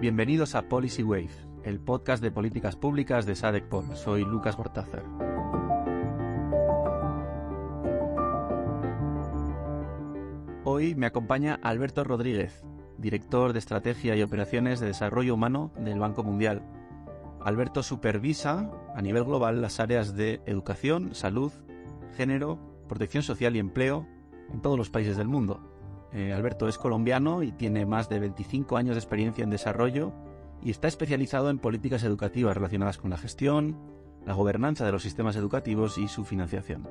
Bienvenidos a Policy Wave, el podcast de políticas públicas de SADECPOL. Soy Lucas Bortázar. Hoy me acompaña Alberto Rodríguez, director de Estrategia y Operaciones de Desarrollo Humano del Banco Mundial. Alberto supervisa a nivel global las áreas de educación, salud, género, protección social y empleo en todos los países del mundo. Eh, Alberto es colombiano y tiene más de 25 años de experiencia en desarrollo y está especializado en políticas educativas relacionadas con la gestión, la gobernanza de los sistemas educativos y su financiación.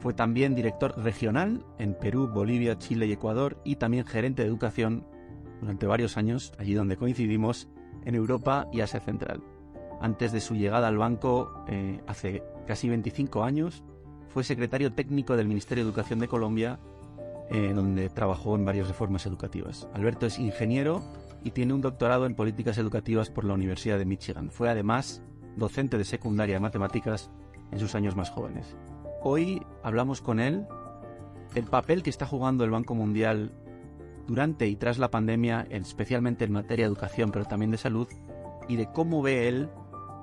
Fue también director regional en Perú, Bolivia, Chile y Ecuador y también gerente de educación durante varios años, allí donde coincidimos, en Europa y Asia Central. Antes de su llegada al banco, eh, hace casi 25 años, fue secretario técnico del Ministerio de Educación de Colombia eh, donde trabajó en varias reformas educativas. Alberto es ingeniero y tiene un doctorado en políticas educativas por la Universidad de Michigan. Fue además docente de secundaria de matemáticas en sus años más jóvenes. Hoy hablamos con él del papel que está jugando el Banco Mundial durante y tras la pandemia, especialmente en materia de educación, pero también de salud, y de cómo ve él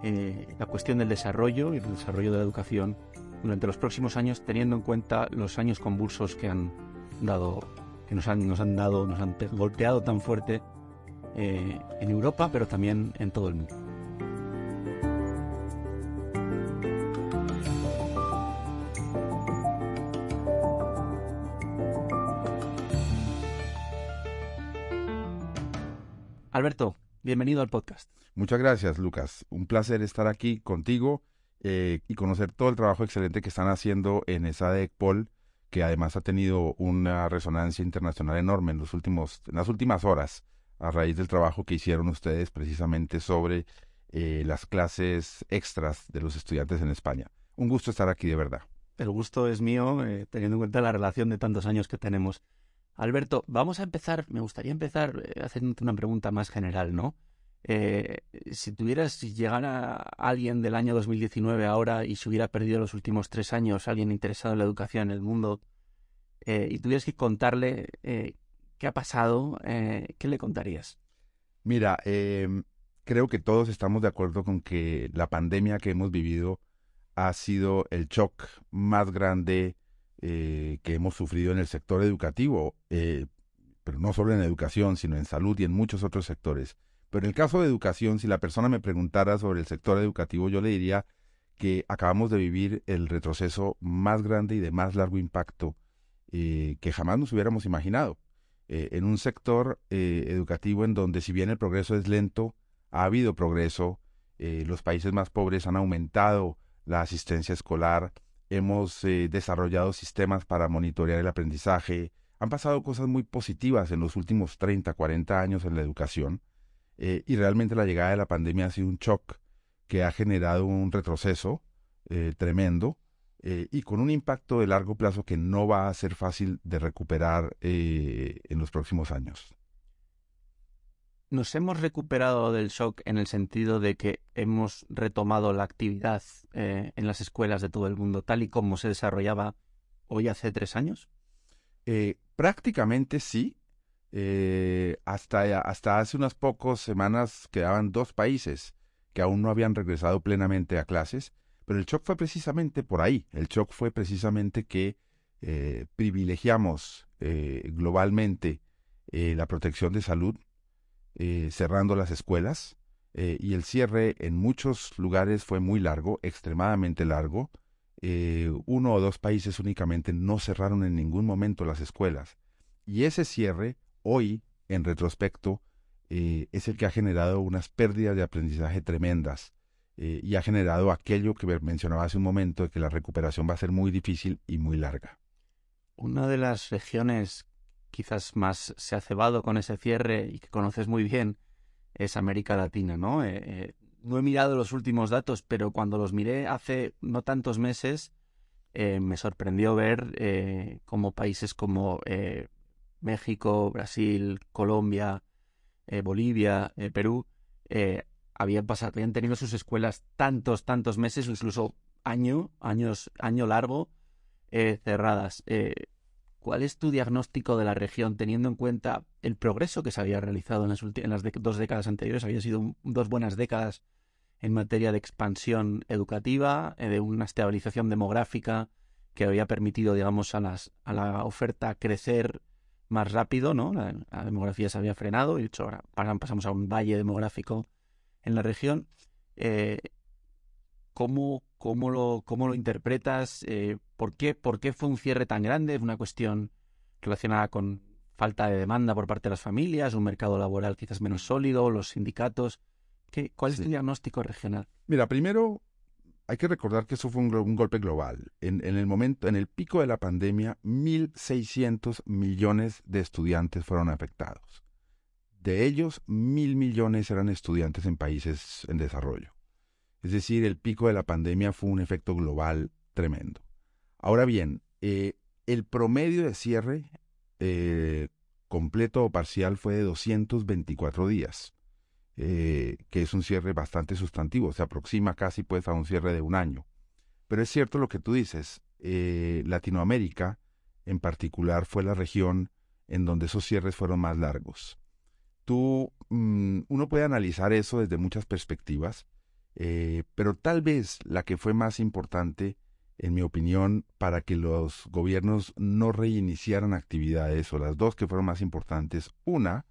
eh, la cuestión del desarrollo y el desarrollo de la educación durante los próximos años, teniendo en cuenta los años convulsos que han dado, que nos han, nos han dado, nos han golpeado tan fuerte eh, en Europa, pero también en todo el mundo. Alberto, bienvenido al podcast. Muchas gracias, Lucas. Un placer estar aquí contigo eh, y conocer todo el trabajo excelente que están haciendo en esa DECPOL que además ha tenido una resonancia internacional enorme en, los últimos, en las últimas horas a raíz del trabajo que hicieron ustedes precisamente sobre eh, las clases extras de los estudiantes en España. Un gusto estar aquí de verdad. El gusto es mío, eh, teniendo en cuenta la relación de tantos años que tenemos. Alberto, vamos a empezar, me gustaría empezar eh, haciendo una pregunta más general, ¿no? Eh, si tuvieras, si llegara alguien del año 2019 ahora y se hubiera perdido los últimos tres años, alguien interesado en la educación en el mundo, eh, y tuvieras que contarle eh, qué ha pasado, ¿qué le contarías? Mira, em, creo que todos estamos de acuerdo con que la pandemia que hemos vivido ha sido el shock más grande que hemos sufrido en el sector educativo, pero no solo en educación, sino en salud y en muchos otros sectores. Pero en el caso de educación, si la persona me preguntara sobre el sector educativo, yo le diría que acabamos de vivir el retroceso más grande y de más largo impacto eh, que jamás nos hubiéramos imaginado. Eh, en un sector eh, educativo en donde si bien el progreso es lento, ha habido progreso, los países más pobres han aumentado la asistencia escolar, hemos desarrollado sistemas para monitorear el aprendizaje, han pasado cosas muy positivas en los últimos 30, 40 años en la educación eh, y realmente la llegada de la pandemia ha sido un shock que ha generado un retroceso eh, tremendo eh, y con un impacto de largo plazo que no va a ser fácil de recuperar en los próximos años. Nos hemos recuperado del shock en el sentido de que hemos retomado la actividad en las escuelas de todo el mundo tal y como se desarrollaba hoy hace tres años. prácticamente sí, eh, hasta, hasta hace unas pocas semanas quedaban dos países que aún no habían regresado plenamente a clases, pero el shock fue precisamente por ahí. El shock fue precisamente que eh, privilegiamos eh, globalmente la protección de salud, cerrando las escuelas, y el cierre en muchos lugares fue muy largo, extremadamente largo. uno o dos países únicamente no cerraron en ningún momento las escuelas. Y ese cierre hoy, en retrospecto, eh, es el que ha generado unas pérdidas de aprendizaje tremendas eh, y ha generado aquello que mencionaba hace un momento, que la recuperación va a ser muy difícil y muy larga. Una de las regiones quizás más se ha cebado con ese cierre y que conoces muy bien es América Latina, ¿no? Eh, no he mirado los últimos datos, pero cuando los miré hace no tantos meses, me sorprendió ver como países como México, Brasil, Colombia, eh, Bolivia, eh, Perú, eh, habían, pasado, habían tenido sus escuelas tantos, tantos meses, incluso año, años, año largo, cerradas. ¿Cuál es tu diagnóstico de la región teniendo en cuenta el progreso que se había realizado en las, en las dos décadas anteriores? Había sido dos buenas décadas en materia de expansión educativa, eh, de una estabilización demográfica que había permitido, digamos, a, las, a la oferta crecer más rápido, ¿no? La, demografía se había frenado y, de hecho, ahora pasamos a un valle demográfico en la región. Eh, ¿cómo, cómo, lo, ¿Cómo lo interpretas? Eh, ¿por, qué, ¿Por qué fue un cierre tan grande? ¿Es una cuestión relacionada con falta de demanda por parte de las familias, un mercado laboral quizás menos sólido, los sindicatos? ¿Qué, ¿Cuál es tu diagnóstico regional? Mira, primero hay que recordar que eso fue un, golpe global. En, en, el momento, en el pico de la pandemia, 1.600 millones de estudiantes fueron afectados. De ellos, mil millones eran estudiantes en países en desarrollo. Es decir, el pico de la pandemia fue un efecto global tremendo. Ahora bien, eh, el promedio de cierre eh, completo o parcial fue de 224 días. Eh, que es un cierre bastante sustantivo, se aproxima casi pues a un cierre de un año. Pero es cierto lo que tú dices, Latinoamérica en particular fue la región en donde esos cierres fueron más largos. Tú, mm, uno puede analizar eso desde muchas perspectivas, eh, pero tal vez la que fue más importante, en mi opinión, para que los gobiernos no reiniciaran actividades, o las dos que fueron más importantes, una,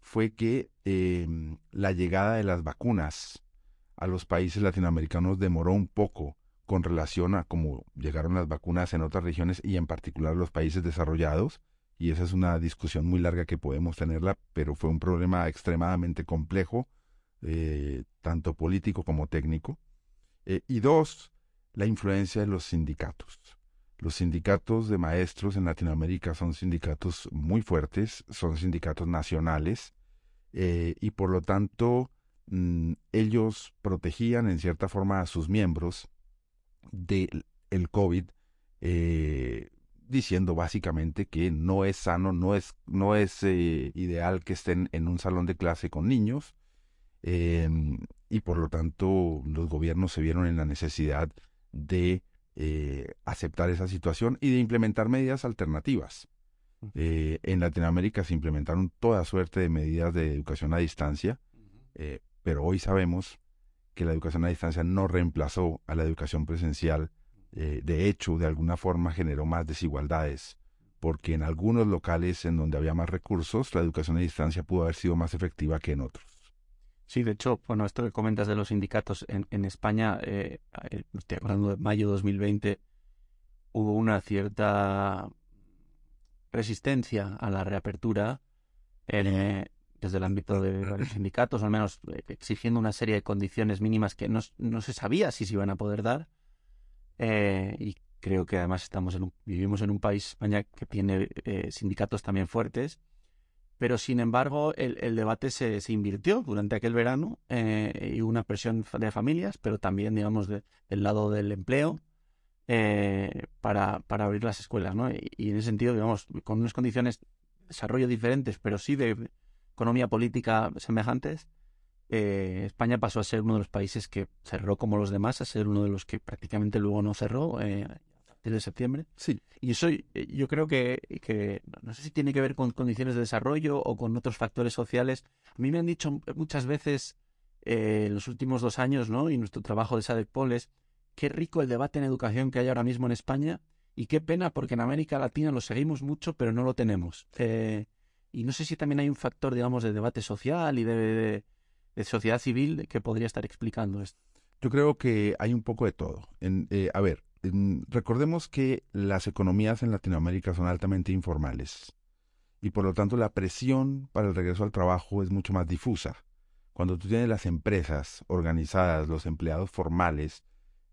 fue que em, la llegada de las vacunas a los países latinoamericanos demoró un poco con relación a cómo llegaron las vacunas en otras regiones y en particular los países desarrollados. Y esa es una discusión muy larga que podemos tenerla, pero fue un problema extremadamente complejo, eh, tanto político como técnico. Eh, y dos, la influencia de los sindicatos. Los sindicatos de maestros en Latinoamérica son sindicatos muy fuertes, son sindicatos nacionales eh, y por lo tanto mm, ellos protegían en cierta forma a sus miembros del el COVID, diciendo básicamente que no es sano, no es, no es eh, ideal que estén en un salón de clase con niños em, y por lo tanto los gobiernos se vieron en la necesidad de aceptar esa situación y de implementar medidas alternativas. Eh, en Latinoamérica se implementaron toda suerte de medidas de educación a distancia, eh, pero hoy sabemos que la educación a distancia no reemplazó a la educación presencial. Eh, de hecho, de alguna forma generó más desigualdades, porque en algunos locales en donde había más recursos, la educación a distancia pudo haber sido más efectiva que en otros. Sí, de hecho, bueno, esto que comentas de los sindicatos en, en España, estoy hablando de mayo de 2020, hubo una cierta resistencia a la reapertura eh, desde el ámbito de los sindicatos, al menos eh, exigiendo una serie de condiciones mínimas que no, se sabía si se iban a poder dar. Eh, y creo que además estamos en vivimos en un país, España, que tiene sindicatos también fuertes. Pero sin embargo, el, debate se, se, invirtió durante aquel verano y hubo una presión de familias, pero también, digamos, del lado del empleo eh, para, para, abrir las escuelas, ¿no? Y, en ese sentido, digamos, con unas condiciones de desarrollo diferentes, pero sí de economía política semejantes, eh, España pasó a ser uno de los países que cerró como los demás, a ser uno de los que prácticamente luego no cerró eh, a partir de septiembre. Sí. Y eso yo creo que, que, no sé si tiene que ver con condiciones de desarrollo o con otros factores sociales. A mí me han dicho muchas veces en los últimos dos años, ¿no? Y nuestro trabajo de SADEC Poles, qué rico el debate en educación que hay ahora mismo en España y qué pena porque en América Latina lo seguimos mucho pero no lo tenemos. Eh, y no sé si también hay un factor, digamos, de debate social y de, sociedad civil que podría estar explicando esto. Yo creo que hay un poco de todo. En, eh, a ver, recordemos que las economías en Latinoamérica son altamente informales y por lo tanto la presión para el regreso al trabajo es mucho más difusa. Cuando tú tienes las empresas organizadas, los empleados formales,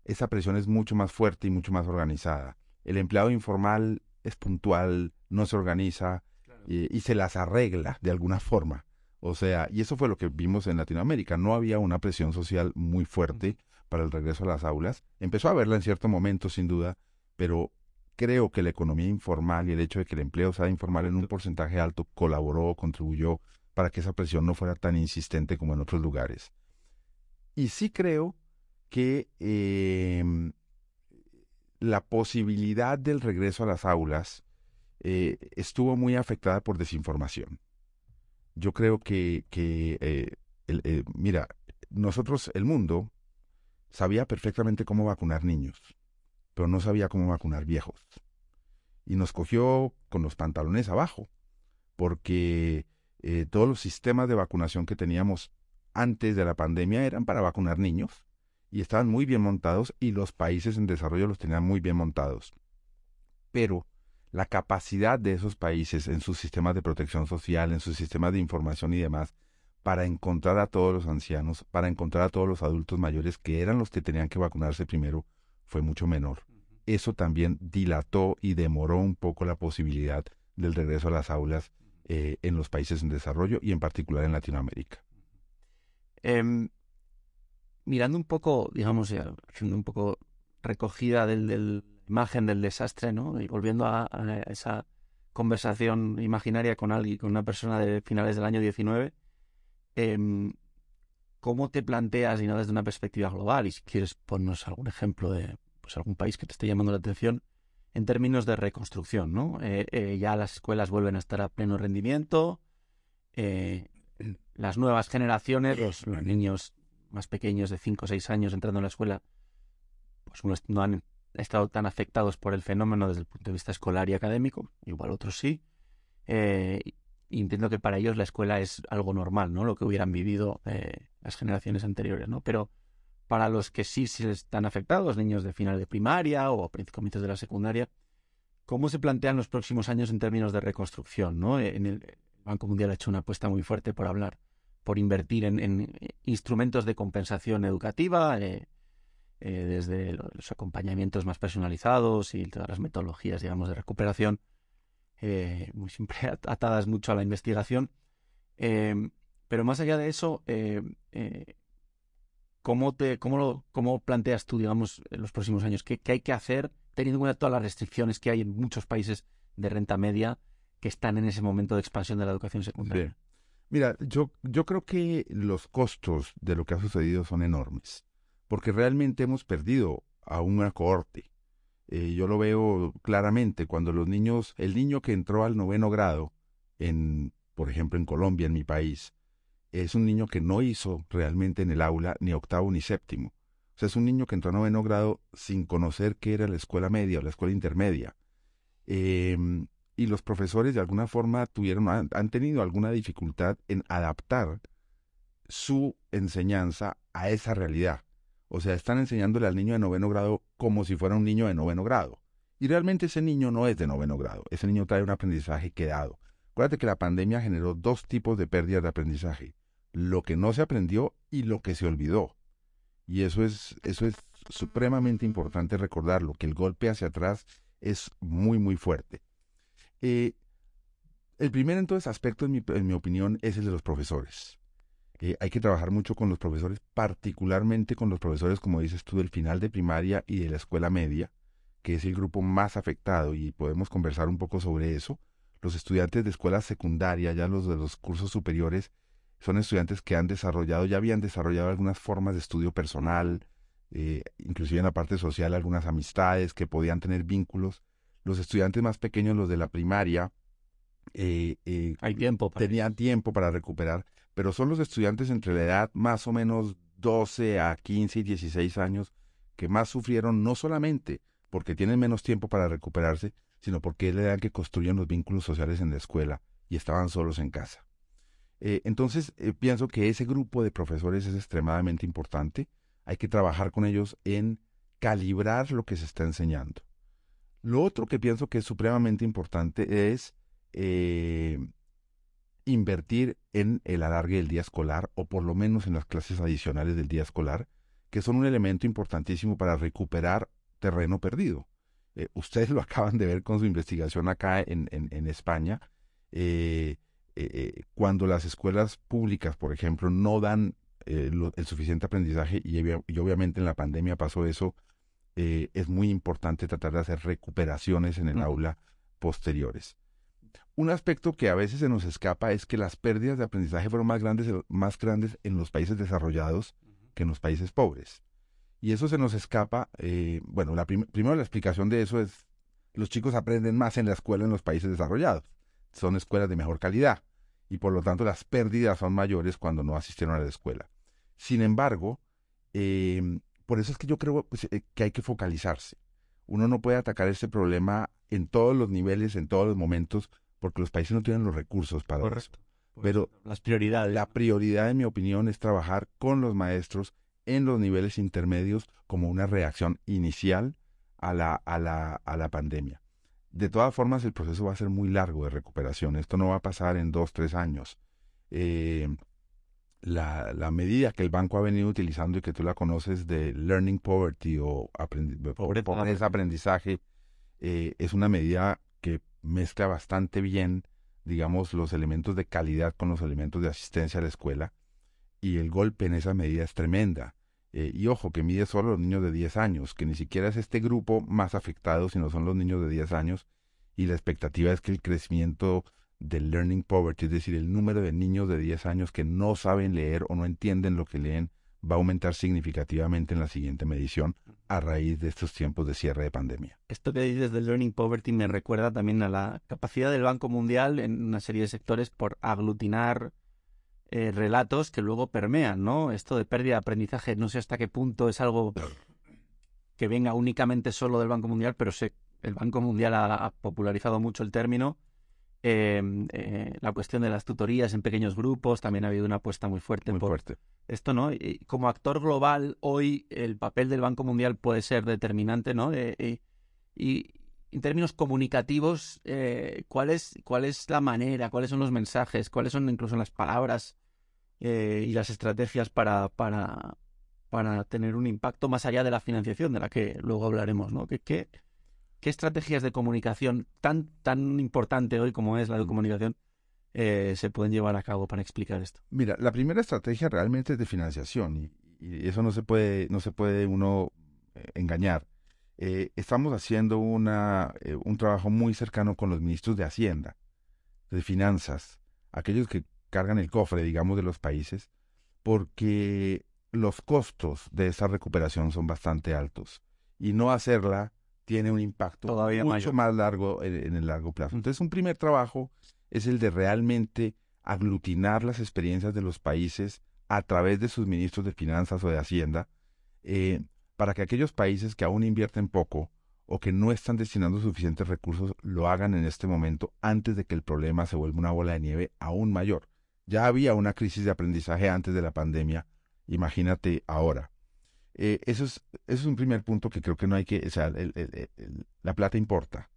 esa presión es mucho más fuerte y mucho más organizada. El empleado informal es puntual, no se organiza y, se las arregla de alguna forma. O sea, y eso fue lo que vimos en Latinoamérica. No había una presión social muy fuerte para el regreso a las aulas. Empezó a haberla en cierto momento, sin duda, pero creo que la economía informal y el hecho de que el empleo sea informal en un porcentaje alto colaboró, contribuyó para que esa presión no fuera tan insistente como en otros lugares. Y sí creo que em, la posibilidad del regreso a las aulas eh, estuvo muy afectada por desinformación. Yo creo que, que eh, mira, nosotros, el mundo, sabía perfectamente cómo vacunar niños, pero no sabía cómo vacunar viejos. Y nos cogió con los pantalones abajo, porque todos los sistemas de vacunación que teníamos antes de la pandemia eran para vacunar niños y estaban muy bien montados y los países en desarrollo los tenían muy bien montados. Pero la capacidad de esos países en sus sistemas de protección social, en sus sistemas de información y demás, para encontrar a todos los ancianos, para encontrar a todos los adultos mayores que eran los que tenían que vacunarse primero, fue mucho menor. Eso también dilató y demoró un poco la posibilidad del regreso a las aulas eh, en los países en desarrollo y en particular en Latinoamérica. Em, mirando un poco, digamos, haciendo un poco recogida del, del imagen del desastre, ¿no? Y volviendo a, esa conversación imaginaria con alguien, con una persona de finales del año 19, em, ¿cómo te planteas, y no desde una perspectiva global, y si quieres ponernos algún ejemplo de pues, algún país que te esté llamando la atención, en términos de reconstrucción, ¿no? Eh, eh, ya las escuelas vuelven a estar a pleno rendimiento, eh, las nuevas generaciones, los, niños más pequeños de 5 o 6 años entrando en la escuela, pues no han estado tan afectados por el fenómeno desde el punto de vista escolar y académico, igual otros sí. Eh, entiendo que para ellos la escuela es algo normal, ¿no? Lo que hubieran vivido eh, las generaciones anteriores, ¿no? Pero para los que sí, están afectados, niños de final de primaria o comienzos de la secundaria, ¿cómo se plantean los próximos años en términos de reconstrucción, ¿no? El, Banco Mundial ha hecho una apuesta muy fuerte por hablar, por invertir en, instrumentos de compensación educativa, eh, eh, desde los acompañamientos más personalizados y todas las metodologías, digamos, de recuperación, eh, muy siempre atadas mucho a la investigación. Em, pero más allá de eso, ¿cómo, te, cómo, lo, ¿cómo planteas tú, digamos, los próximos años? ¿Qué, ¿Qué, hay que hacer teniendo en cuenta todas las restricciones que hay en muchos países de renta media que están en ese momento de expansión de la educación secundaria? Mira, yo, yo creo que los costos de lo que ha sucedido son enormes, porque realmente hemos perdido a una cohorte. Eh, yo lo veo claramente cuando los niños, el niño que entró al noveno grado, en, por ejemplo, en Colombia, en mi país, es un niño que no hizo realmente en el aula ni octavo ni séptimo. O sea, es un niño que entró a noveno grado sin conocer qué era la escuela media o la escuela intermedia. Eh, y los profesores de alguna forma tuvieron, han, tenido alguna dificultad en adaptar su enseñanza a esa realidad. O sea, están enseñándole al niño de noveno grado como si fuera un niño de noveno grado. Y realmente ese niño no es de noveno grado. Ese niño trae un aprendizaje quedado. Acuérdate que la pandemia generó dos tipos de pérdidas de aprendizaje. Lo que no se aprendió y lo que se olvidó. Y eso es, eso es supremamente importante recordarlo, que el golpe hacia atrás es muy, muy fuerte. Eh, el primer entonces aspecto, en mi, opinión, es el de los profesores. Eh, hay que trabajar mucho con los profesores, particularmente con los profesores, como dices tú, del final de primaria y de la escuela media, que es el grupo más afectado y podemos conversar un poco sobre eso. Los estudiantes de escuela secundaria, ya los de los cursos superiores, son estudiantes que han desarrollado, ya habían desarrollado algunas formas de estudio personal, eh, inclusive en la parte social algunas amistades, que podían tener vínculos los estudiantes más pequeños, los de la primaria, eh, eh, Hay tiempo tenían tiempo para recuperar, pero son los estudiantes entre la edad más o menos 12 a 15 y 16 años que más sufrieron no solamente porque tienen menos tiempo para recuperarse, sino porque es la edad que construyen los vínculos sociales en la escuela y estaban solos en casa. Eh, entonces, pienso que ese grupo de profesores es extremadamente importante. Hay que trabajar con ellos en calibrar lo que se está enseñando. Lo otro que pienso que es supremamente importante es eh, invertir en el alargue del día escolar o por lo menos en las clases adicionales del día escolar, que son un elemento importantísimo para recuperar terreno perdido. Eh, ustedes lo acaban de ver con su investigación acá en, en, España. Eh, cuando las escuelas públicas, por ejemplo, no dan el suficiente aprendizaje, y, y, obviamente en la pandemia pasó eso eh, es muy importante tratar de hacer recuperaciones en el aula posteriores. Un aspecto que a veces se nos escapa es que las pérdidas de aprendizaje fueron más grandes, más grandes en los países desarrollados que en los países pobres. Y eso se nos escapa, eh, bueno, la primero la explicación de eso es los chicos aprenden más en la escuela en los países desarrollados. Son escuelas de mejor calidad y por lo tanto las pérdidas son mayores cuando no asistieron a la escuela. Sin embargo, em, por eso es que yo creo pues, eh, que hay que focalizarse. Uno no puede atacar este problema en todos los niveles, en todos los momentos, porque los países no tienen los recursos para Correcto. eso. Pero las prioridades. La prioridad, en mi opinión, es trabajar con los maestros en los niveles intermedios como una reacción inicial a la, a la, a la pandemia. De todas formas, el proceso va a ser muy largo de recuperación. Esto no va a pasar en dos, tres años. Eh, la, la, medida que el banco ha venido utilizando y que tú la conoces de learning poverty o pobreza, aprendizaje, eh, es una medida que mezcla bastante bien, digamos, los elementos de calidad con los elementos de asistencia a la escuela. Y el golpe en esa medida es tremenda. Eh, y ojo, que mide solo a los niños de 10 años, que ni siquiera es este grupo más afectado, sino son los niños de 10 años. Y la expectativa es que el crecimiento del learning poverty, es decir, el número de niños de 10 años que no saben leer o no entienden lo que leen, va a aumentar significativamente en la siguiente medición a raíz de estos tiempos de cierre de pandemia. Esto que dices del learning poverty me recuerda también a la capacidad del Banco Mundial en una serie de sectores por aglutinar eh, relatos que luego permean, ¿no? Esto de pérdida de aprendizaje, no sé hasta qué punto es algo que venga únicamente solo del Banco Mundial, pero sé, el Banco Mundial ha, popularizado mucho el término. Em, eh, la cuestión de las tutorías en pequeños grupos, también ha habido una apuesta muy fuerte muy por fuerte. esto, ¿no? Y como actor global, hoy el papel del Banco Mundial puede ser determinante, ¿no? y, en términos comunicativos, eh, ¿cuál, es, ¿cuál es la manera, cuáles son los mensajes, cuáles son incluso las palabras eh, y las estrategias para, para, para tener un impacto más allá de la financiación, de la que luego hablaremos, ¿no? ¿Qué, qué, qué estrategias de comunicación tan, tan importante hoy como es la de mm. comunicación eh, se pueden llevar a cabo para explicar esto? Mira, la primera estrategia realmente es de financiación y, y eso no se puede, no se puede uno engañar. Eh, estamos haciendo una, eh, un trabajo muy cercano con los ministros de Hacienda, de Finanzas, aquellos que cargan el cofre, digamos, de los países, porque los costos de esa recuperación son bastante altos y no hacerla tiene un impacto Todavía mucho más largo en, el largo plazo. Entonces, un primer trabajo es el de realmente aglutinar las experiencias de los países a través de sus ministros de finanzas o de hacienda, eh, para que aquellos países que aún invierten poco o que no están destinando suficientes recursos lo hagan en este momento antes de que el problema se vuelva una bola de nieve aún mayor. Ya había una crisis de aprendizaje antes de la pandemia, imagínate ahora. Eh, eso, es, eso es un primer punto que creo que no hay que, o sea, la plata importa,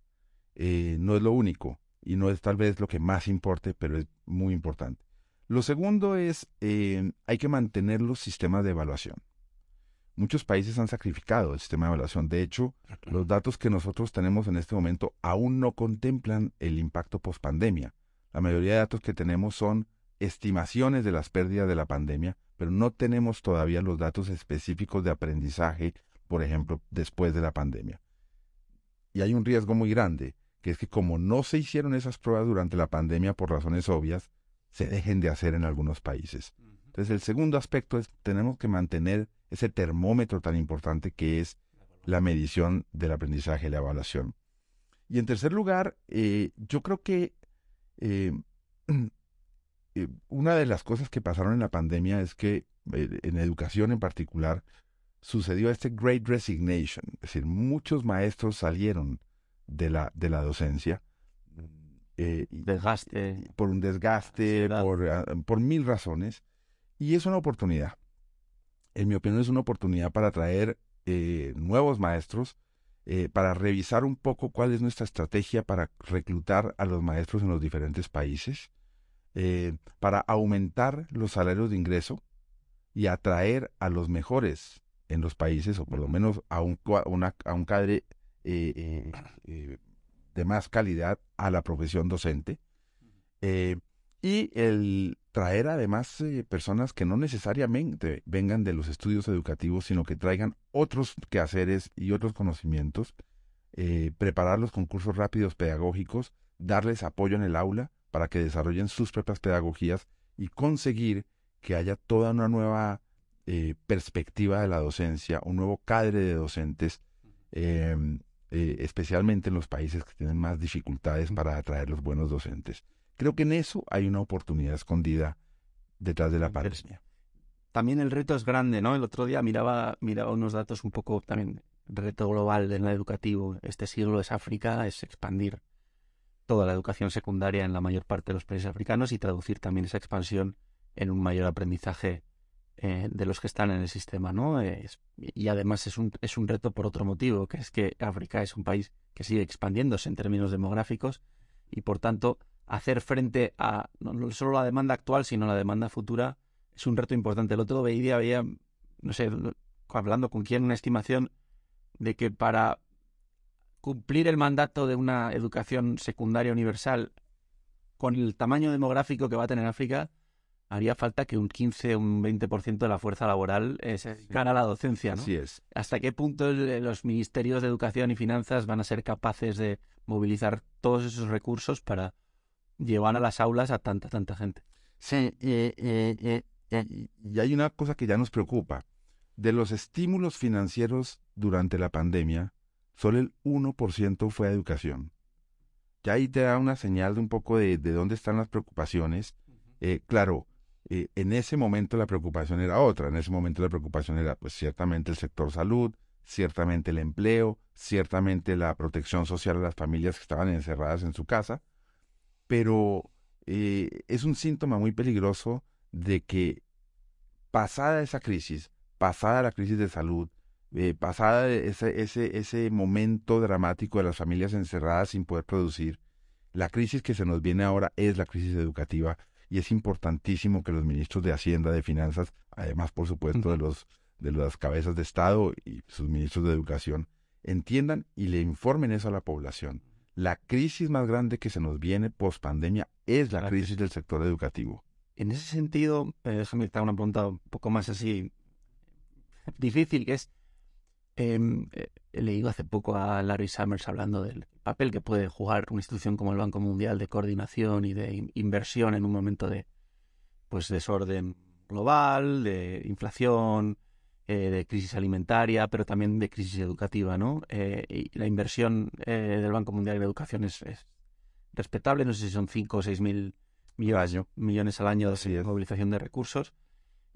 eh, no es lo único y no es tal vez lo que más importe, pero es muy importante. Lo segundo es, eh, hay que mantener los sistemas de evaluación. Muchos países han sacrificado el sistema de evaluación. De hecho, los datos que nosotros tenemos en este momento aún no contemplan el impacto post-pandemia. La mayoría de datos que tenemos son estimaciones de las pérdidas de la pandemia, pero no tenemos todavía los datos específicos de aprendizaje, por ejemplo, después de la pandemia. Y hay un riesgo muy grande, que es que como no se hicieron esas pruebas durante la pandemia por razones obvias, se dejen de hacer en algunos países. Entonces, el segundo aspecto es tenemos que mantener ese termómetro tan importante que es la medición del aprendizaje, la evaluación. Y en tercer lugar, eh, yo creo que eh, eh, una de las cosas que pasaron en la pandemia es que en educación en particular sucedió este Great Resignation, es decir, muchos maestros salieron de la, de la docencia. desgaste. Por un desgaste, por, ah, por mil razones. Y es una oportunidad en mi opinión, es una oportunidad para traer eh, nuevos maestros, eh, para revisar un poco cuál es nuestra estrategia para reclutar a los maestros en los diferentes países, eh, para aumentar los salarios de ingreso y atraer a los mejores en los países, o por lo menos a un, a un cadre de más calidad a la profesión docente. y el traer además eh, personas que no necesariamente vengan de los estudios educativos, sino que traigan otros quehaceres y otros conocimientos, eh, preparar los concursos rápidos pedagógicos, darles apoyo en el aula para que desarrollen sus propias pedagogías y conseguir que haya toda una nueva eh, perspectiva de la docencia, un nuevo cadre de docentes em, eh, especialmente en los países que tienen más dificultades para atraer los buenos docentes. Creo que en eso hay una oportunidad escondida detrás de la pandemia. También el reto es grande, ¿no? El otro día miraba, miraba unos datos un poco también, reto global del educativo. Este siglo es África, es expandir toda la educación secundaria en la mayor parte de los países africanos y traducir también esa expansión en un mayor aprendizaje eh, de los que están en el sistema, ¿no? y además es un, es un reto por otro motivo, que es que África es un país que sigue expandiéndose en términos demográficos y por tanto hacer frente a no solo la demanda actual, sino la demanda futura es un reto importante. El otro día había, no sé, hablando con quién, una estimación de que para cumplir el mandato de una educación secundaria universal con el tamaño demográfico que va a tener África, haría falta que un 15 o un 20% de la fuerza laboral eh, se dedicara a la docencia, ¿no? Así es. ¿Hasta qué punto los ministerios de educación y finanzas van a ser capaces de movilizar todos esos recursos para llevar a las aulas a tanta, tanta gente? Sí, y, y hay una cosa que ya nos preocupa. De los estímulos financieros durante la pandemia, solo el 1% fue a educación. Ya ahí te da una señal de un poco de, de dónde están las preocupaciones. Eh, claro, eh, en ese momento la preocupación era otra. En ese momento la preocupación era, pues, ciertamente el sector salud, ciertamente el empleo, ciertamente la protección social a las familias que estaban encerradas en su casa. Pero eh, es un síntoma muy peligroso de que pasada esa crisis, pasada la crisis de salud, eh, pasada ese, ese, ese momento dramático de las familias encerradas sin poder producir, la crisis que se nos viene ahora es la crisis educativa y es importantísimo que los ministros de Hacienda, de Finanzas, además por supuesto de los de las cabezas de Estado y sus ministros de Educación, entiendan y le informen eso a la población. La crisis más grande que se nos viene post pandemia es la crisis del sector educativo. En ese sentido, eh, déjame hacer una pregunta un poco más así difícil, que es, eh, he leído hace poco a Larry Summers hablando del papel que puede jugar una institución como el Banco Mundial de coordinación y de inversión en un momento de pues desorden global, de inflación, eh, de crisis alimentaria, pero también de crisis educativa, ¿no? y la inversión del Banco Mundial en educación es, es, respetable, no sé si son 5 o 6 mil millones, millones al año de movilización de recursos.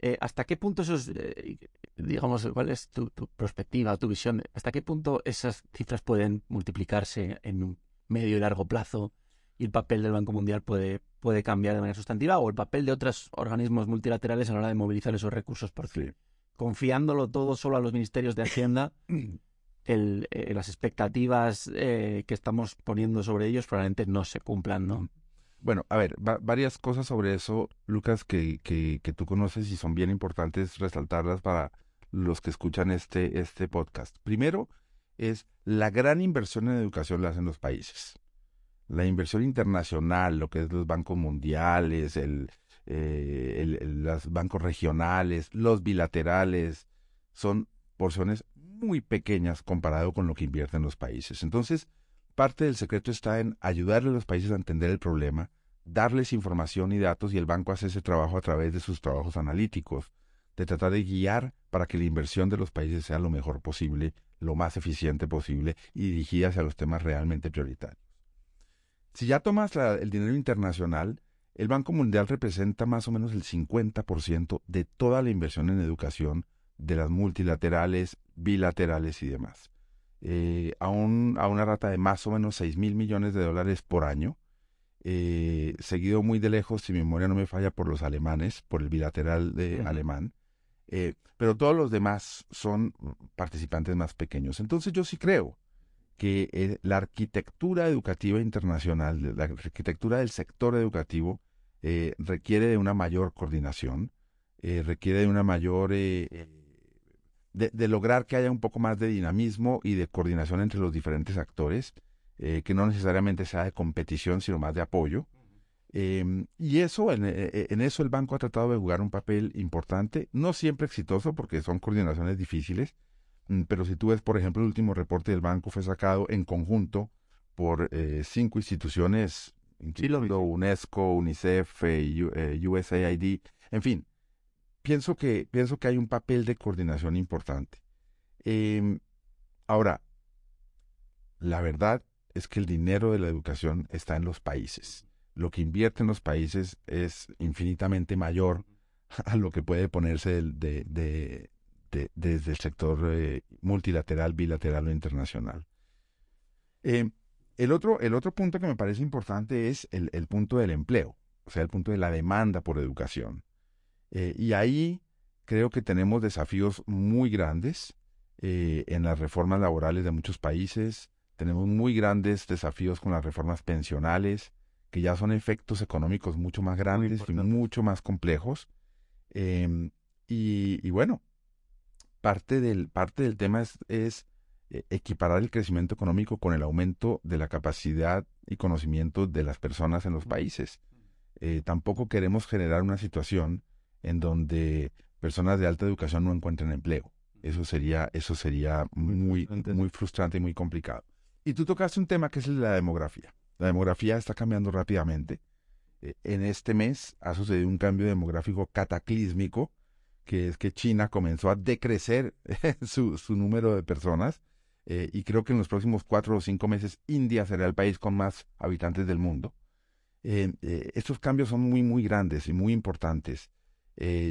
Eh, ¿Hasta qué punto esos, eh, digamos, cuál es tu, perspectiva, tu visión? ¿Hasta qué punto esas cifras pueden multiplicarse en un medio y largo plazo y el papel del Banco Mundial puede, puede cambiar de manera sustantiva o el papel de otros organismos multilaterales a la hora de movilizar esos recursos? Porque confiándolo todo solo a los ministerios de Hacienda, el, eh, las expectativas que estamos poniendo sobre ellos probablemente no se cumplan, ¿no? Bueno, a ver, varias cosas sobre eso, Lucas, que, que, que, tú conoces y son bien importantes resaltarlas para los que escuchan este, este podcast. Primero, es la gran inversión en educación la hacen los países. La inversión internacional, lo que es los bancos mundiales, el, eh, los bancos regionales, los bilaterales, son porciones muy pequeñas comparado con lo que invierten los países. Entonces, Parte del secreto está en ayudarle a los países a entender el problema, darles información y datos y el banco hace ese trabajo a través de sus trabajos analíticos, de tratar de guiar para que la inversión de los países sea lo mejor posible, lo más eficiente posible y dirigida hacia los temas realmente prioritarios. Si ya tomas el dinero internacional, el Banco Mundial representa más o menos el 50% de toda la inversión en educación de las multilaterales, bilaterales y demás eh, a, un, a una rata de más o menos 6 mil millones de dólares por año, eh, seguido muy de lejos, si mi memoria no me falla, por los alemanes, por el bilateral de alemán, eh, pero todos los demás son participantes más pequeños. Entonces yo sí creo que eh, la arquitectura educativa internacional, la arquitectura del sector educativo, requiere de una mayor coordinación, requiere de una mayor de, lograr que haya un poco más de dinamismo y de coordinación entre los diferentes actores, eh, que no necesariamente sea de competición, sino más de apoyo. Em, y eso, en, eh, eh, en, eso el banco ha tratado de jugar un papel importante, no siempre exitoso porque son coordinaciones difíciles, mm, pero si tú ves, por ejemplo, el último reporte del banco fue sacado en conjunto por cinco instituciones, incluyendo UNESCO, UNICEF, USAID, en fin, pienso que, pienso que hay un papel de coordinación importante. Em, ahora, la verdad es que el dinero de la educación está en los países. Lo que invierte en los países es infinitamente mayor a lo que puede ponerse de, desde el sector eh, multilateral, bilateral o internacional. Eh, el, otro, el otro punto que me parece importante es el, punto del empleo, o sea, el punto de la demanda por educación. Eh, y ahí creo que tenemos desafíos muy grandes en las reformas laborales de muchos países, tenemos muy grandes desafíos con las reformas pensionales, que ya son efectos económicos mucho más grandes y mucho más complejos. Em, y, bueno, parte del, parte del tema es, eh, equiparar el crecimiento económico con el aumento de la capacidad y conocimiento de las personas en los países. Eh, tampoco queremos generar una situación en donde personas de alta educación no encuentren empleo. Eso sería, eso sería muy, muy frustrante y muy complicado. Y tú tocaste un tema que es la demografía. La demografía está cambiando rápidamente. Eh, en este mes ha sucedido un cambio demográfico cataclísmico, que es que China comenzó a decrecer su, número de personas eh, y creo que en los próximos cuatro o cinco meses India será el país con más habitantes del mundo. Eh, estos cambios son muy, muy grandes y muy importantes.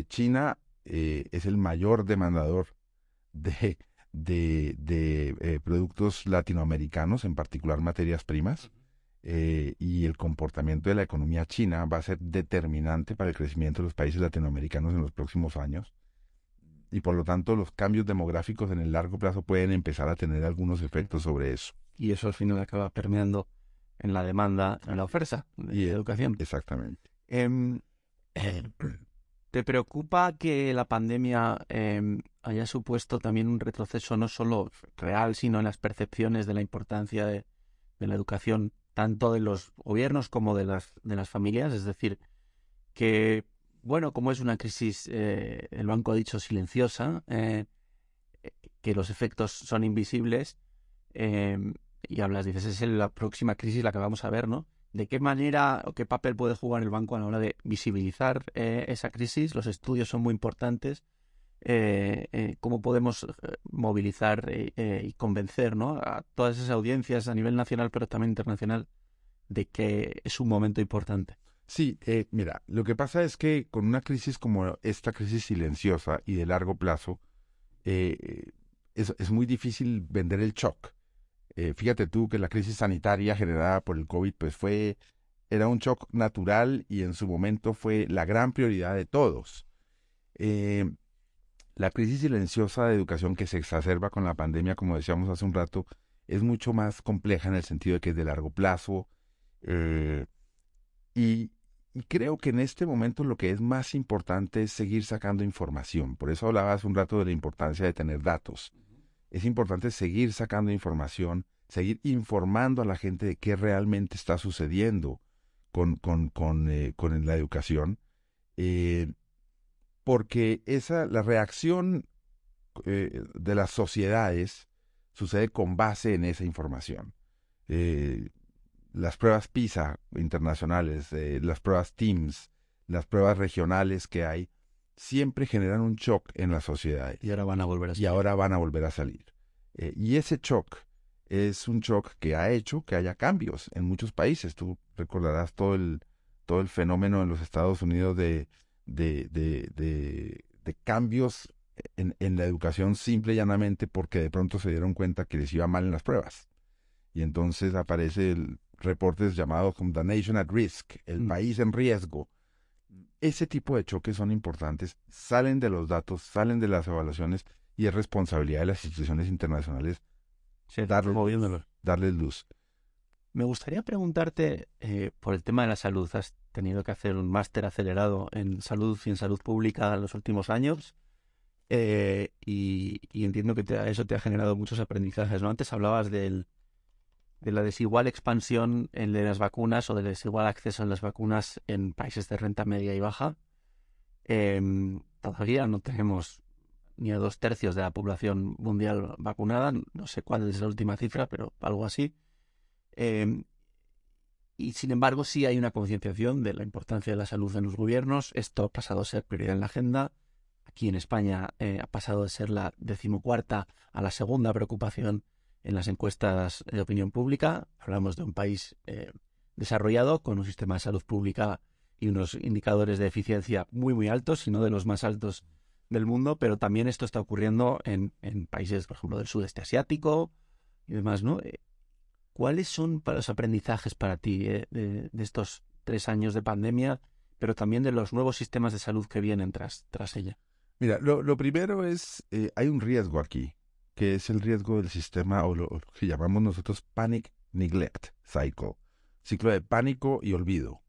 China es el mayor demandador de, de productos latinoamericanos, en particular materias primas. Eh, y el comportamiento de la economía china va a ser determinante para el crecimiento de los países latinoamericanos en los próximos años. Y por lo tanto, los cambios demográficos en el largo plazo pueden empezar a tener algunos efectos sobre eso. Y eso al final acaba permeando en la demanda, en la oferta de educación. Exactamente. Em, ¿Te preocupa que la pandemia em, haya supuesto también un retroceso no solo real, sino en las percepciones de la importancia de la educación tanto de los gobiernos como de las, de las familias, es decir, que, bueno, como es una crisis, eh, el banco ha dicho silenciosa, eh, que los efectos son invisibles, eh, y hablas, dices, es la próxima crisis la que vamos a ver, ¿no? ¿De qué manera o qué papel puede jugar el banco a la hora de visibilizar esa crisis? Los estudios son muy importantes eh, eh, cómo podemos eh, movilizar y convencer ¿no? a todas esas audiencias a nivel nacional, pero también internacional, de que es un momento importante. Sí, mira, lo que pasa es que con una crisis como esta crisis silenciosa y de largo plazo, es, es, muy difícil vender el shock. Fíjate tú que la crisis sanitaria generada por el COVID, pues fue, era un shock natural y en su momento fue la gran prioridad de todos. La crisis silenciosa de educación que se exacerba con la pandemia, como decíamos hace un rato, es mucho más compleja en el sentido de que es de largo plazo. Eh, y, creo que en este momento lo que es más importante es seguir sacando información. Por eso hablaba hace un rato de la importancia de tener datos. Es importante seguir sacando información, seguir informando a la gente de qué realmente está sucediendo con, con, con, eh, con la educación. Eh, porque esa, la reacción eh, de las sociedades sucede con base en esa información. Las pruebas PISA internacionales, las pruebas TIMS, las pruebas regionales que hay, siempre generan un shock en las sociedades. Y ahora van a volver a salir. Y ahora van a volver a salir. y ese shock es un shock que ha hecho que haya cambios en muchos países. Tú recordarás todo el, todo el fenómeno en los Estados Unidos de de, de, de, cambios en, en, la educación simple y llanamente porque de pronto se dieron cuenta que les iba mal en las pruebas. Y entonces aparece el reportes llamados como The Nation at Risk, el mm. país en riesgo. Ese tipo de choques son importantes, salen de los datos, salen de las evaluaciones y es responsabilidad de las instituciones internacionales darles, darles luz. Me gustaría preguntarte eh, por el tema de la salud. Has tenido que hacer un máster acelerado en salud y en salud pública en los últimos años eh, y, entiendo que eso te ha generado muchos aprendizajes. ¿no? Antes hablabas del, de la desigual expansión en las vacunas o del desigual acceso a las vacunas en países de renta media y baja. Em, todavía no tenemos ni a dos tercios de la población mundial vacunada. No sé cuál es la última cifra, pero algo así. Em, y sin embargo, sí hay una concienciación de la importancia de la salud en los gobiernos. Esto ha pasado a ser prioridad en la agenda. Aquí en España eh, ha pasado de ser la decimocuarta a la segunda preocupación en las encuestas de opinión pública. Hablamos de un país eh, desarrollado con un sistema de salud pública y unos indicadores de eficiencia muy, muy altos, si no de los más altos del mundo, pero también esto está ocurriendo en, países, por ejemplo, del sudeste asiático y demás, ¿no? Eh, ¿Cuáles son los aprendizajes para ti eh, de, estos tres años de pandemia, pero también de los nuevos sistemas de salud que vienen tras, tras ella? Mira, lo, primero es, eh, hay un riesgo aquí, que es el riesgo del sistema, o lo, que llamamos nosotros Panic Neglect Cycle, ciclo de pánico y olvido.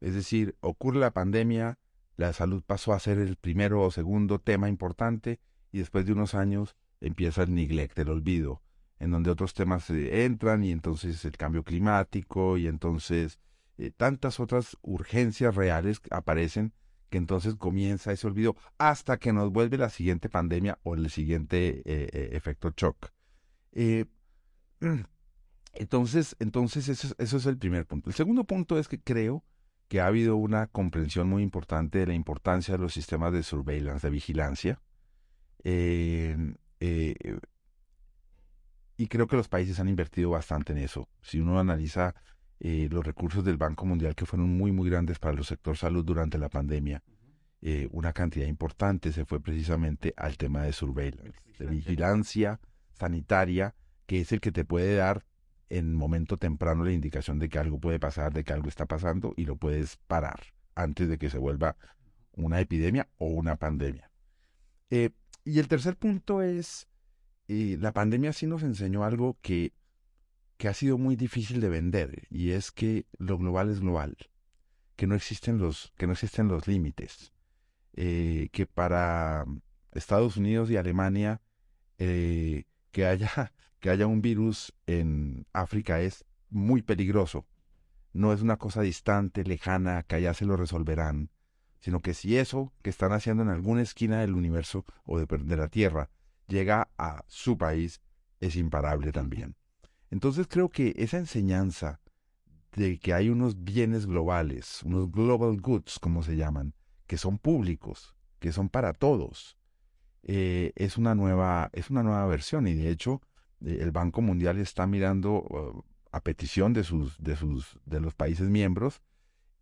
Es decir, ocurre la pandemia, la salud pasó a ser el primero o segundo tema importante y después de unos años empieza el neglect, el olvido en donde otros temas entran y entonces el cambio climático y entonces eh, tantas otras urgencias reales aparecen que entonces comienza ese olvido hasta que nos vuelve la siguiente pandemia o el siguiente eh, eh, efecto shock. entonces, entonces eso, es el primer punto. El segundo punto es que creo que ha habido una comprensión muy importante de la importancia de los sistemas de surveillance, de vigilancia. Eh, y creo que los países han invertido bastante en eso. Si uno analiza eh, los recursos del Banco Mundial, que fueron muy, muy grandes para el sector salud durante la pandemia, eh, una cantidad importante se fue precisamente al tema de surveillance, de vigilancia sanitaria, que es el que te puede dar en momento temprano la indicación de que algo puede pasar, de que algo está pasando y lo puedes parar antes de que se vuelva una epidemia o una pandemia. Eh, y el tercer punto es la pandemia sí nos enseñó algo que, que ha sido muy difícil de vender, y es que lo global es global, que no existen los, que no existen los límites, eh, que para Estados Unidos y Alemania eh, que haya que haya un virus en África es muy peligroso. No es una cosa distante, lejana, que allá se lo resolverán, sino que si eso que están haciendo en alguna esquina del universo o de la Tierra llega a su país es imparable también. Entonces creo que esa enseñanza de que hay unos bienes globales, unos global goods, como se llaman, que son públicos, que son para todos, eh, es una nueva, es una nueva versión y de hecho eh, el Banco Mundial está mirando uh, a petición de sus, de sus, de los países miembros,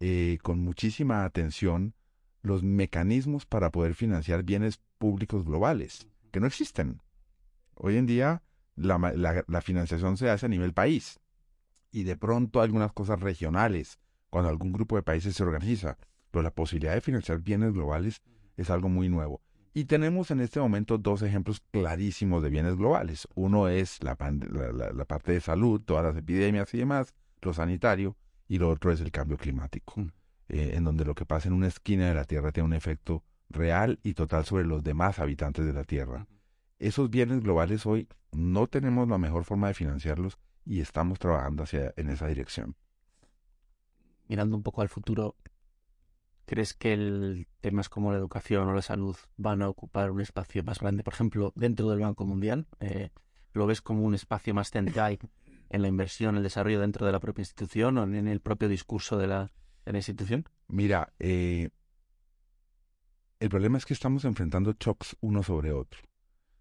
eh, con muchísima atención los mecanismos para poder financiar bienes públicos globales que no existen. Hoy en día la, financiación se hace a nivel país y de pronto algunas cosas regionales, cuando algún grupo de países se organiza, pero la posibilidad de financiar bienes globales es algo muy nuevo. Y tenemos en este momento dos ejemplos clarísimos de bienes globales. Uno es la, la, parte de salud, todas las epidemias y demás, lo sanitario, y lo otro es el cambio climático, mm. eh, en donde lo que pasa en una esquina de la Tierra tiene un efecto real y total sobre los demás habitantes de la Tierra. Esos bienes globales hoy no tenemos la mejor forma de financiarlos y estamos trabajando hacia, en esa dirección. Mirando un poco al futuro, ¿crees que el, temas como la educación o la salud van a ocupar un espacio más grande, por ejemplo, dentro del Banco Mundial? Eh, ¿Lo ves como un espacio más central en la inversión, el desarrollo dentro de la propia institución o en el propio discurso de la, de la institución? Mira, eh, el problema es que estamos enfrentando shocks uno sobre otro.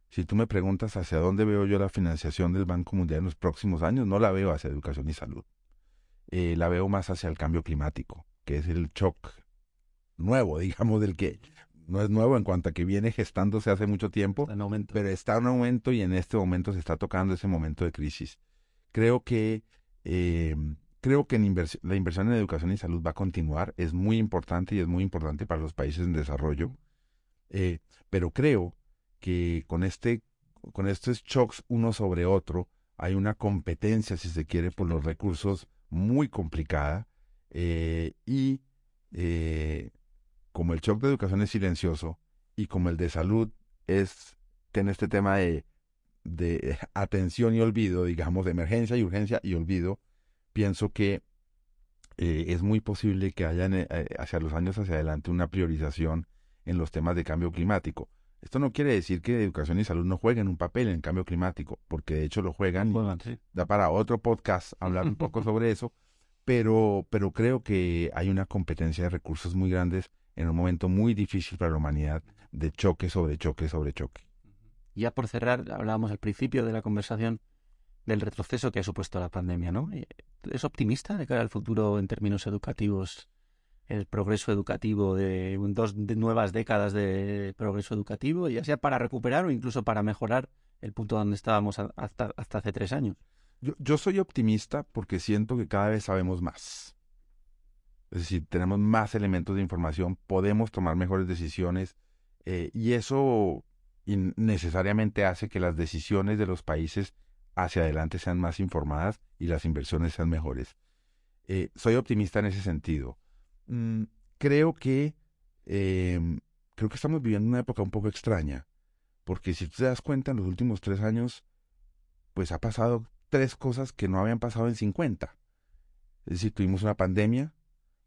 Si tú me preguntas hacia dónde veo yo la financiación del Banco Mundial en los próximos años, no la veo hacia educación y salud. Eh, la veo más hacia el cambio climático, que es el shock nuevo, digamos, del que no es nuevo en cuanto a que viene gestándose hace mucho tiempo, pero está en aumento y en este momento se está tocando ese momento de crisis. Creo que eh, creo que la inversión en educación y salud va a continuar, es muy importante y es muy importante para los países en desarrollo, eh, pero creo que con, este, con estos shocks uno sobre otro hay una competencia, si se quiere, por los recursos muy complicada eh, y eh, como el shock de educación es silencioso y como el de salud es tiene este tema de, de atención y olvido, digamos, de emergencia y urgencia y olvido, pienso que eh, es muy posible que haya eh, hacia los años hacia adelante una priorización en los temas de cambio climático. Esto no quiere decir que educación y salud no jueguen un papel en el cambio climático, porque de hecho lo juegan. Da para otro podcast hablar un poco sobre eso, pero, pero creo que hay una competencia de recursos muy grandes en un momento muy difícil para la humanidad de choque sobre choque sobre choque. Ya por cerrar, hablábamos al principio de la conversación del retroceso que ha supuesto la pandemia, ¿no? ¿Es optimista de cara al futuro en términos educativos? El progreso educativo de dos nuevas décadas de progreso educativo, ya sea para recuperar o incluso para mejorar el punto donde estábamos hasta, hasta hace tres años. Yo, yo soy optimista porque siento que cada vez sabemos más. Es decir, tenemos más elementos de información, podemos tomar mejores decisiones eh, y eso necesariamente hace que las decisiones de los países hacia adelante sean más informadas y las inversiones sean mejores. Eh, soy optimista en ese sentido. Mm, creo que em, creo que estamos viviendo una época un poco extraña, porque si te das cuenta, en los últimos tres años, pues ha pasado tres cosas que no habían pasado en 50. Es decir, tuvimos una pandemia,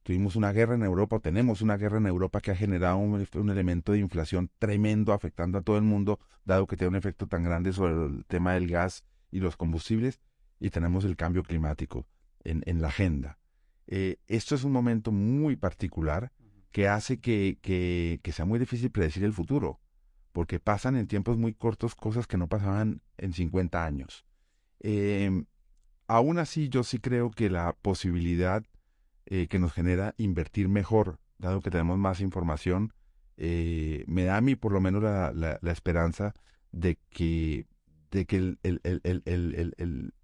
tuvimos una guerra en Europa, o tenemos una guerra en Europa que ha generado un, un, elemento de inflación tremendo afectando a todo el mundo, dado que tiene un efecto tan grande sobre el tema del gas y los combustibles, y tenemos el cambio climático en la agenda. Eh, esto es un momento muy particular que hace que, que, que, sea muy difícil predecir el futuro, porque pasan en tiempos muy cortos cosas que no pasaban en 50 años. Eh, aún así, yo sí creo que la posibilidad eh, que nos genera invertir mejor, dado que tenemos más información, eh, me da a mí por lo menos la, la, la esperanza de que de que el, el,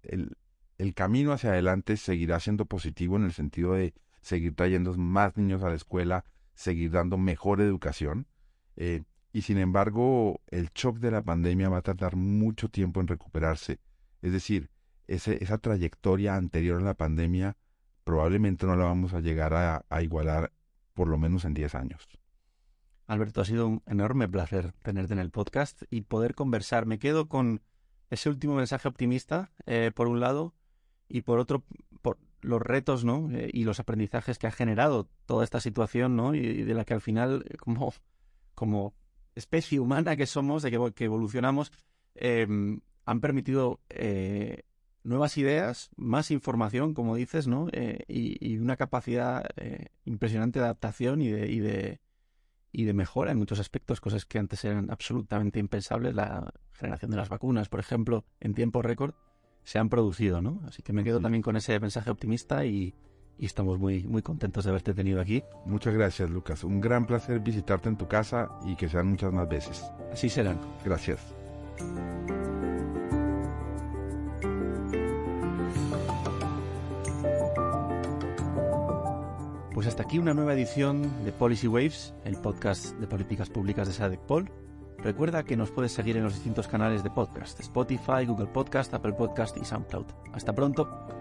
el, el, camino hacia adelante seguirá siendo positivo en el sentido de seguir trayendo más niños a la escuela, seguir dando mejor educación. Eh, y sin embargo, el shock de la pandemia va a tardar mucho tiempo en recuperarse. Es decir, ese, esa trayectoria anterior a la pandemia probablemente no la vamos a llegar a, igualar por lo menos en 10 años. Alberto, ha sido un enorme placer tenerte en el podcast y poder conversar. Me quedo con ese último mensaje optimista, eh, por un lado, y por otro, por los retos, ¿no? Eh, y los aprendizajes que ha generado toda esta situación, ¿no? Y, de la que al final, eh, como, como especie humana que somos, de que, evolucionamos, em, han permitido nuevas ideas, más información, como dices, ¿no? Y, y, una capacidad impresionante de adaptación y de, y de y de mejora en muchos aspectos, cosas que antes eran absolutamente impensables. La generación de las vacunas, por ejemplo, en tiempo récord, se han producido, ¿no? Así que me quedo también con ese mensaje optimista y, y estamos muy, muy contentos de haberte tenido aquí. Muchas gracias, Lucas. Un gran placer visitarte en tu casa y que sean muchas más veces. Así serán. Gracias. Pues hasta aquí una nueva edición de Policy Waves, el podcast de políticas públicas de SADECPOL. Recuerda que nos puedes seguir en los distintos canales de podcast, Spotify, Google Podcast, Apple Podcast y SoundCloud. Hasta pronto.